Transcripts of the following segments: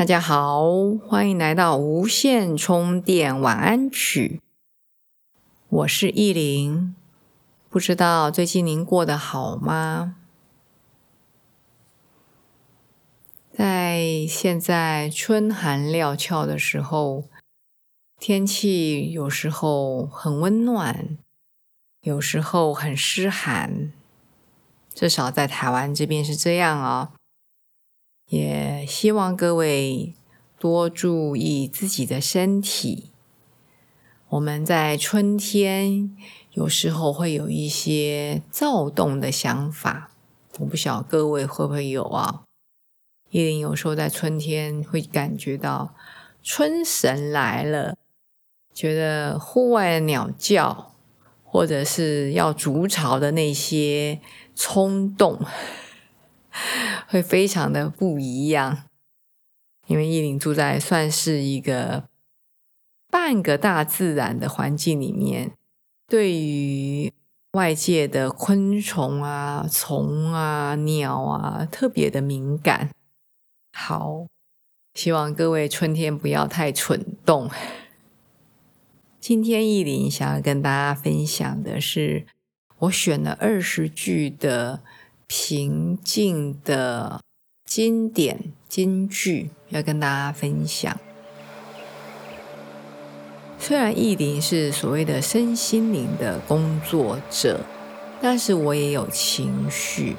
大家好，欢迎来到无线充电晚安曲。我是意林，不知道最近您过得好吗？在现在春寒料峭的时候，天气有时候很温暖，有时候很湿寒，至少在台湾这边是这样哦。也希望各位多注意自己的身体。我们在春天有时候会有一些躁动的想法，我不晓各位会不会有啊？叶林有时候在春天会感觉到春神来了，觉得户外的鸟叫或者是要筑巢的那些冲动。会非常的不一样，因为依林住在算是一个半个大自然的环境里面，对于外界的昆虫啊、虫啊、鸟啊特别的敏感。好，希望各位春天不要太蠢动。今天意林想要跟大家分享的是，我选了二十句的。平静的经典金句要跟大家分享。虽然意林是所谓的身心灵的工作者，但是我也有情绪，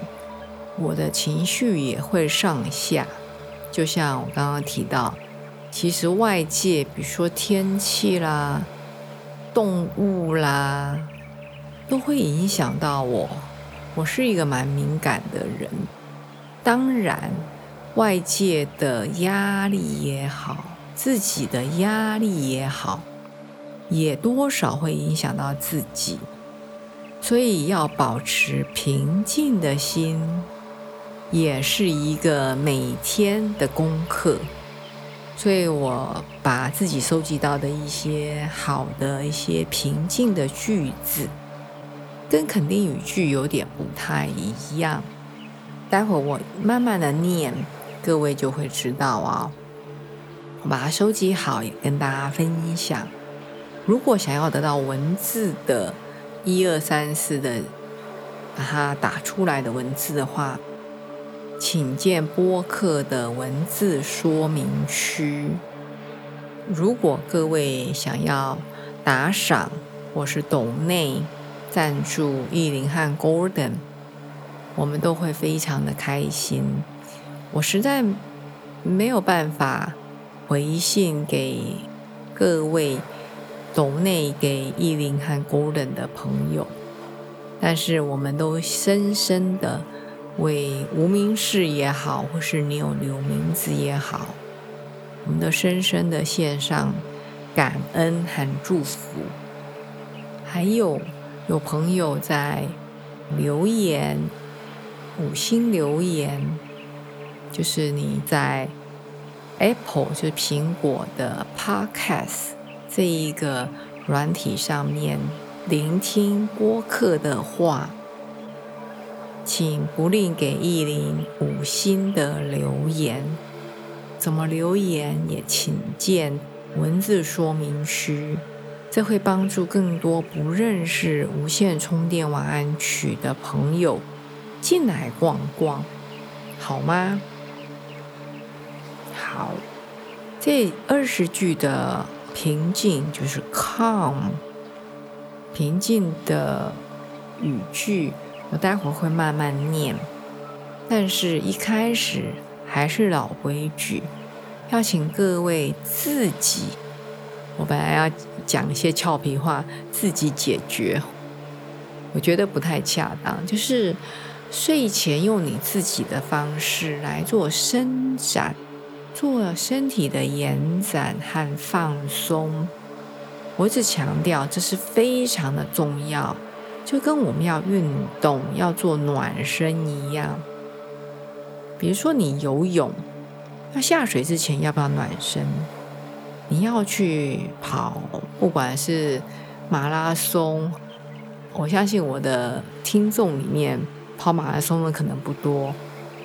我的情绪也会上下。就像我刚刚提到，其实外界，比如说天气啦、动物啦，都会影响到我。我是一个蛮敏感的人，当然，外界的压力也好，自己的压力也好，也多少会影响到自己，所以要保持平静的心，也是一个每天的功课。所以我把自己收集到的一些好的一些平静的句子。跟肯定语句有点不太一样，待会我慢慢的念，各位就会知道啊。我把它收集好，也跟大家分享。如果想要得到文字的一二三四的，把它打出来的文字的话，请见播客的文字说明区。如果各位想要打赏或是懂内。赞助意林和 Gordon，我们都会非常的开心。我实在没有办法回信给各位懂内给意林和 Gordon 的朋友，但是我们都深深的为无名氏也好，或是你有留名字也好，我们都深深的献上感恩和祝福，还有。有朋友在留言，五星留言，就是你在 Apple 就是苹果的 Podcast 这一个软体上面聆听播客的话，请不吝给意林五星的留言。怎么留言也请见文字说明书。这会帮助更多不认识无线充电晚安曲的朋友进来逛逛，好吗？好，这二十句的平静就是 calm，平静的语句，我待会儿会慢慢念，但是一开始还是老规矩，要请各位自己。我本来要讲一些俏皮话，自己解决，我觉得不太恰当。就是睡前用你自己的方式来做伸展，做身体的延展和放松，我只强调这是非常的重要，就跟我们要运动、要做暖身一样。比如说你游泳，要下水之前要不要暖身？你要去跑，不管是马拉松，我相信我的听众里面跑马拉松的可能不多，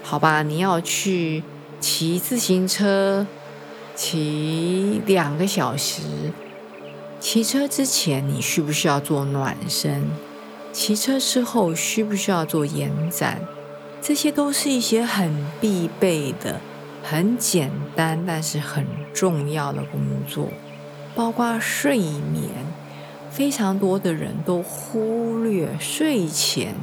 好吧？你要去骑自行车，骑两个小时。骑车之前你需不需要做暖身？骑车之后需不需要做延展？这些都是一些很必备的、很简单但是很重要的工作，包括睡眠。非常多的人都忽略睡前，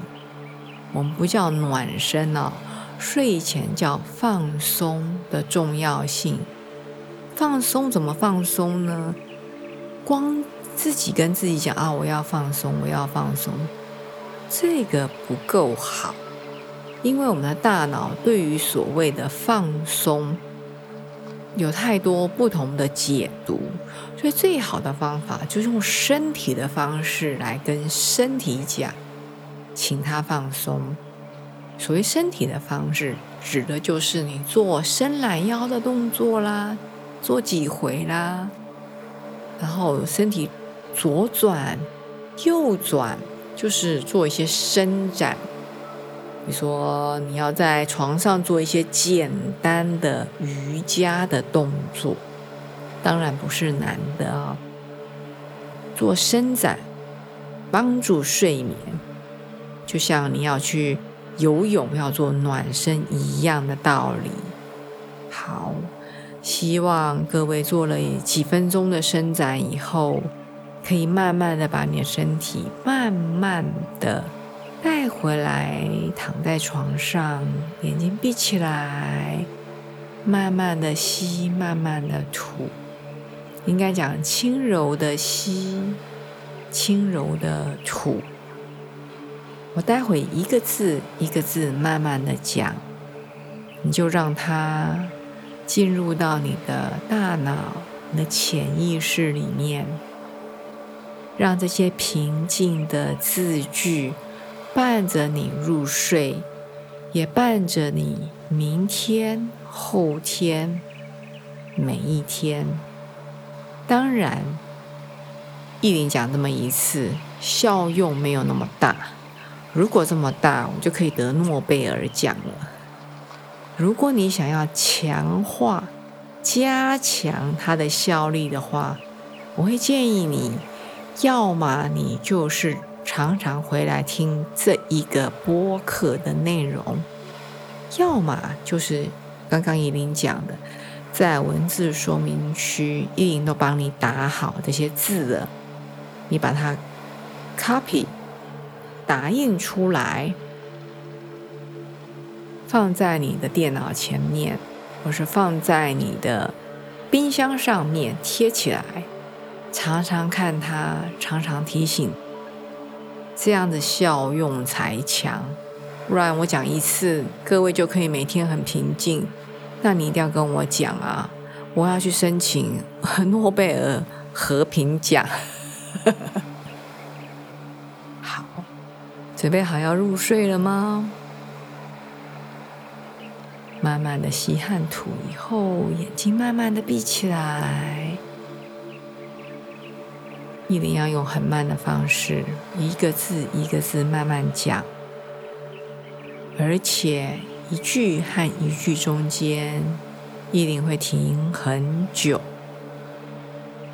我们不叫暖身哦，睡前叫放松的重要性。放松怎么放松呢？光自己跟自己讲啊，我要放松，我要放松，这个不够好，因为我们的大脑对于所谓的放松有太多不同的解读，所以最好的方法就是用身体的方式来跟身体讲，请他放松。所谓身体的方式，指的就是你做伸懒腰的动作啦，做几回啦。然后身体左转、右转，就是做一些伸展。你说，你要在床上做一些简单的瑜伽的动作，当然不是难的啊。做伸展，帮助睡眠，就像你要去游泳要做暖身一样的道理。好。希望各位做了几分钟的伸展以后，可以慢慢的把你的身体慢慢的带回来，躺在床上，眼睛闭起来，慢慢的吸，慢慢的吐，应该讲轻柔的吸，轻柔的吐。我待会一个字一个字慢慢的讲，你就让它。进入到你的大脑、你的潜意识里面，让这些平静的字句伴着你入睡，也伴着你明天、后天每一天。当然，一林讲这么一次，效用没有那么大。如果这么大，我就可以得诺贝尔奖了。如果你想要强化、加强它的效力的话，我会建议你，要么你就是常常回来听这一个播客的内容，要么就是刚刚依林讲的，在文字说明区依林都帮你打好这些字了，你把它 copy 打印出来。放在你的电脑前面，或是放在你的冰箱上面贴起来，常常看它，常常提醒，这样的效用才强。不然我讲一次，各位就可以每天很平静。那你一定要跟我讲啊！我要去申请诺贝尔和平奖。好，准备好要入睡了吗？慢慢的吸汗吐以后，眼睛慢慢的闭起来。一定要用很慢的方式，一个字一个字慢慢讲，而且一句和一句中间，一定会停很久。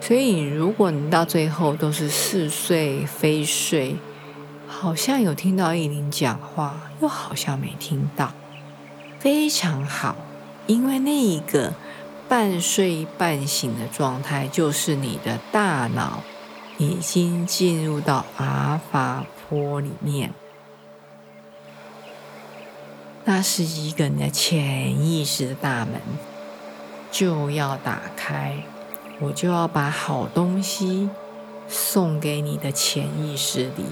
所以，如果你到最后都是似睡非睡，好像有听到意林讲话，又好像没听到。非常好，因为那一个半睡半醒的状态，就是你的大脑已经进入到阿法波里面，那是一个你的潜意识的大门就要打开，我就要把好东西送给你的潜意识里，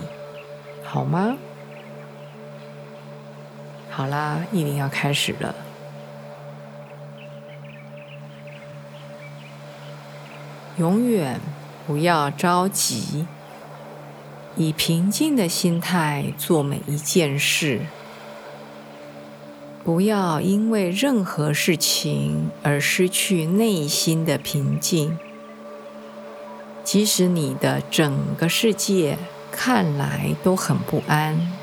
好吗？好啦，一定要开始了。永远不要着急，以平静的心态做每一件事，不要因为任何事情而失去内心的平静。即使你的整个世界看来都很不安。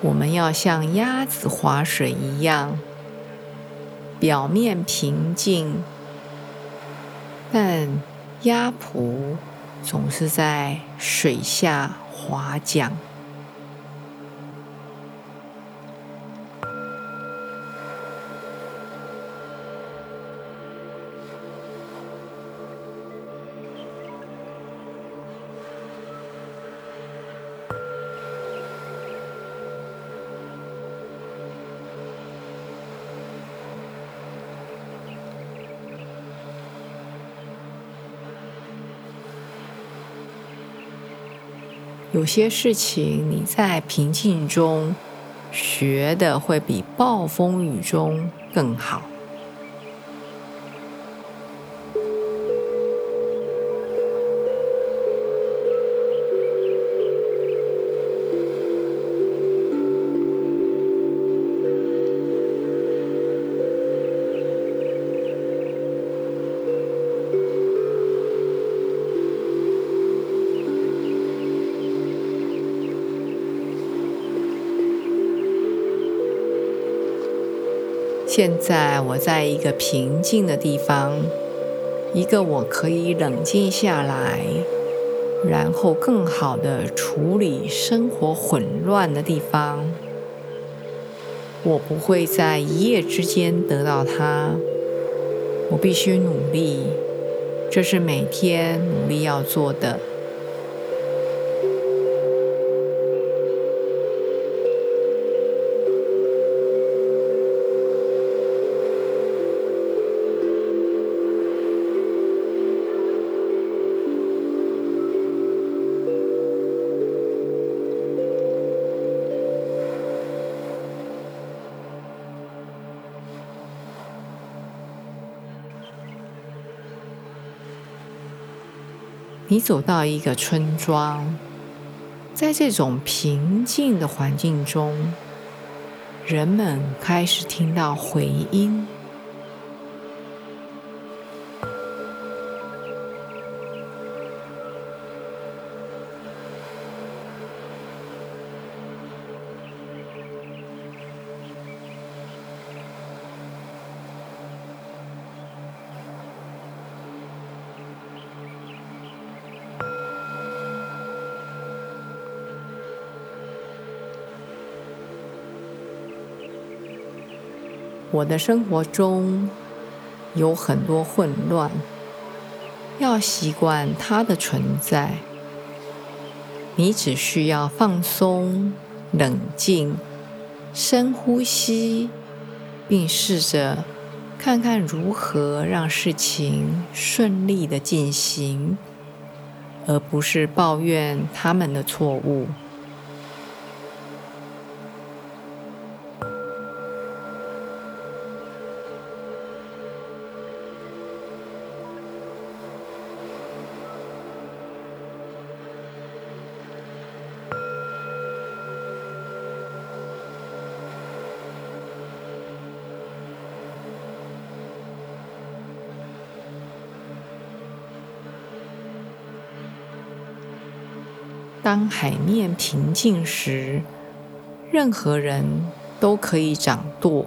我们要像鸭子划水一样，表面平静，但鸭蹼总是在水下划桨。有些事情你在平静中学的会比暴风雨中更好。现在我在一个平静的地方，一个我可以冷静下来，然后更好的处理生活混乱的地方。我不会在一夜之间得到它，我必须努力，这是每天努力要做的。你走到一个村庄，在这种平静的环境中，人们开始听到回音。我的生活中有很多混乱，要习惯它的存在。你只需要放松、冷静、深呼吸，并试着看看如何让事情顺利的进行，而不是抱怨他们的错误。当海面平静时，任何人都可以掌舵。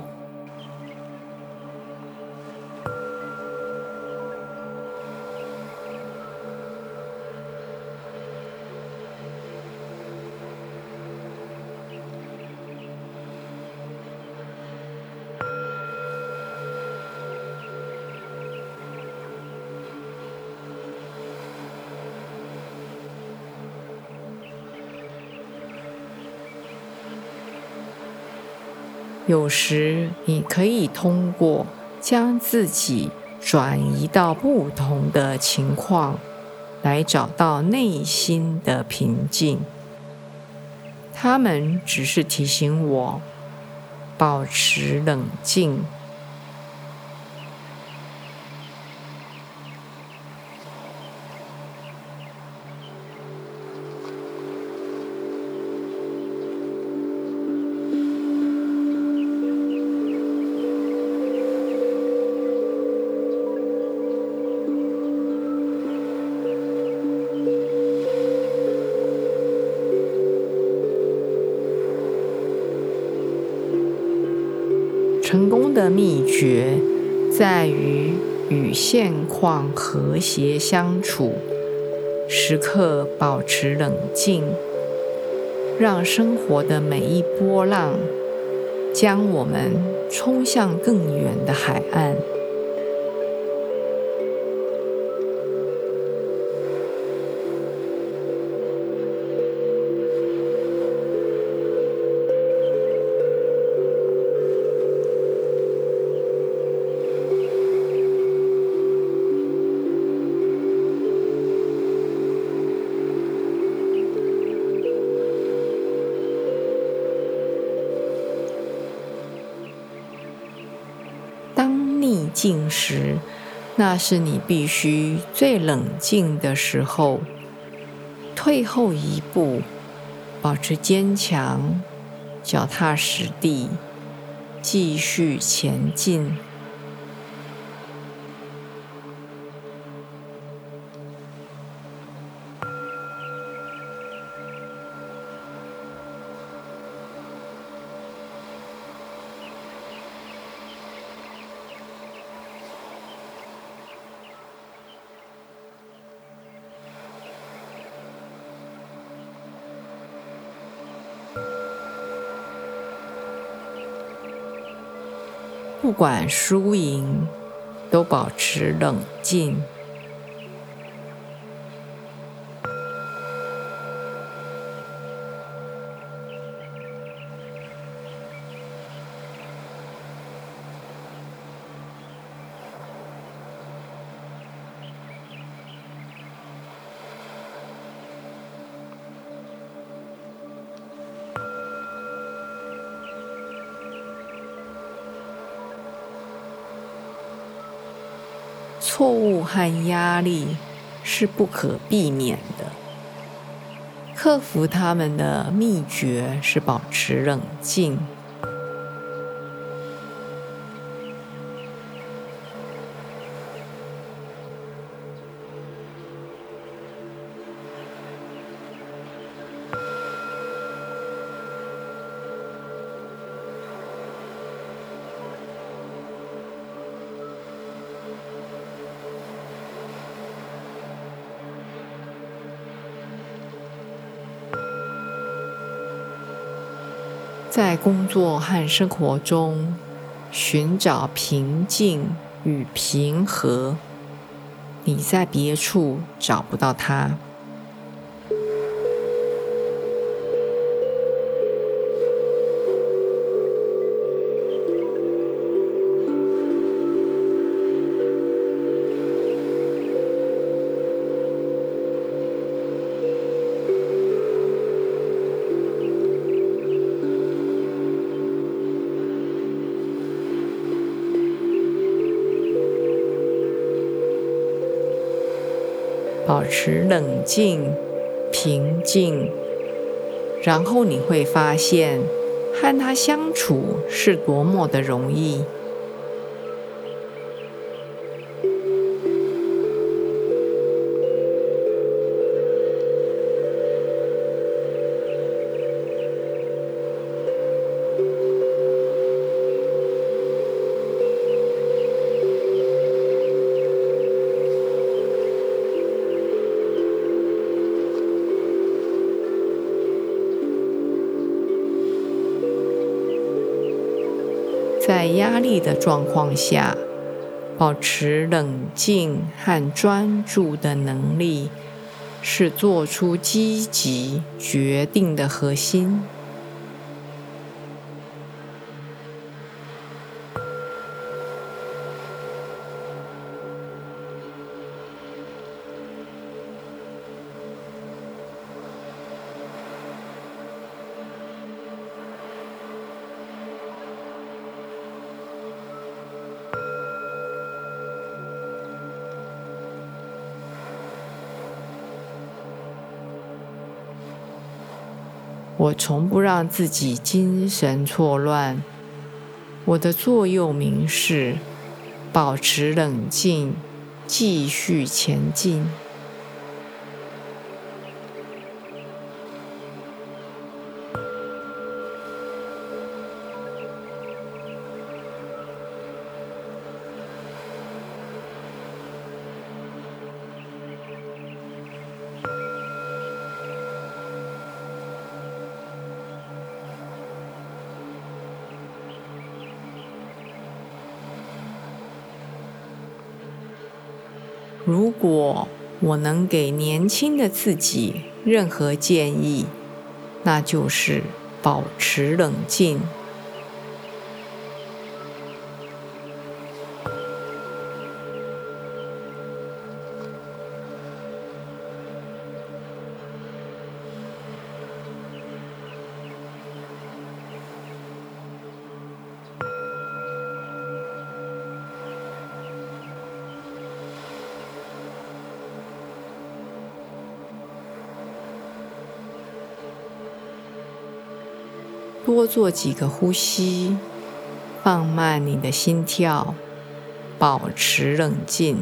有时你可以通过将自己转移到不同的情况，来找到内心的平静。他们只是提醒我保持冷静。成功的秘诀在于与现况和谐相处，时刻保持冷静，让生活的每一波浪将我们冲向更远的海岸。静时，那是你必须最冷静的时候。退后一步，保持坚强，脚踏实地，继续前进。不管输赢，都保持冷静。错误和压力是不可避免的，克服他们的秘诀是保持冷静。工作和生活中寻找平静与平和，你在别处找不到它。持冷静、平静，然后你会发现，和他相处是多么的容易。压力的状况下，保持冷静和专注的能力，是做出积极决定的核心。我从不让自己精神错乱。我的座右铭是：保持冷静，继续前进。如果我能给年轻的自己任何建议，那就是保持冷静。多做几个呼吸，放慢你的心跳，保持冷静。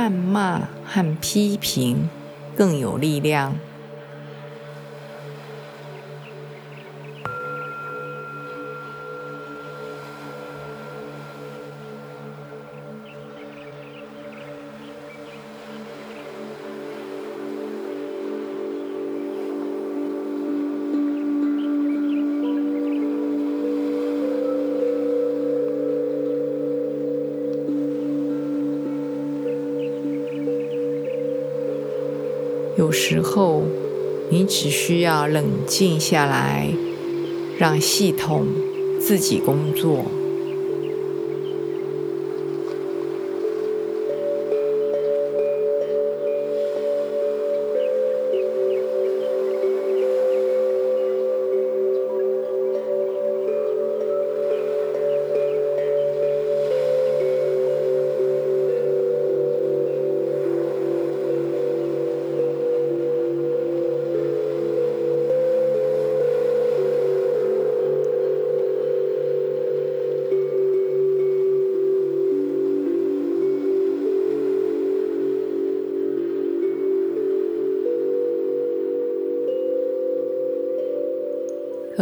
谩骂和批评更有力量。有时候，你只需要冷静下来，让系统自己工作。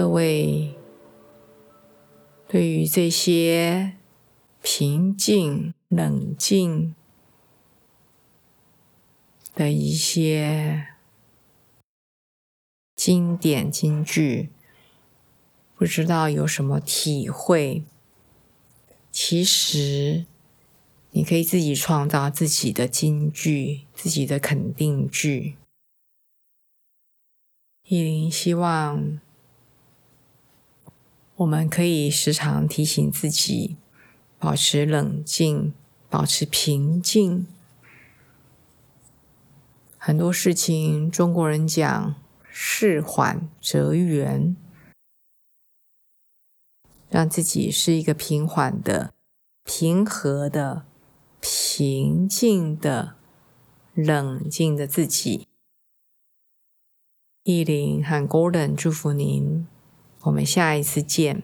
各位，对于这些平静、冷静的一些经典金句，不知道有什么体会？其实，你可以自己创造自己的金句，自己的肯定句。依林希望。我们可以时常提醒自己，保持冷静，保持平静。很多事情，中国人讲“事缓则圆”，让自己是一个平缓的、平和的、平静的、冷静的自己。意林和 Golden 祝福您。我们下一次见。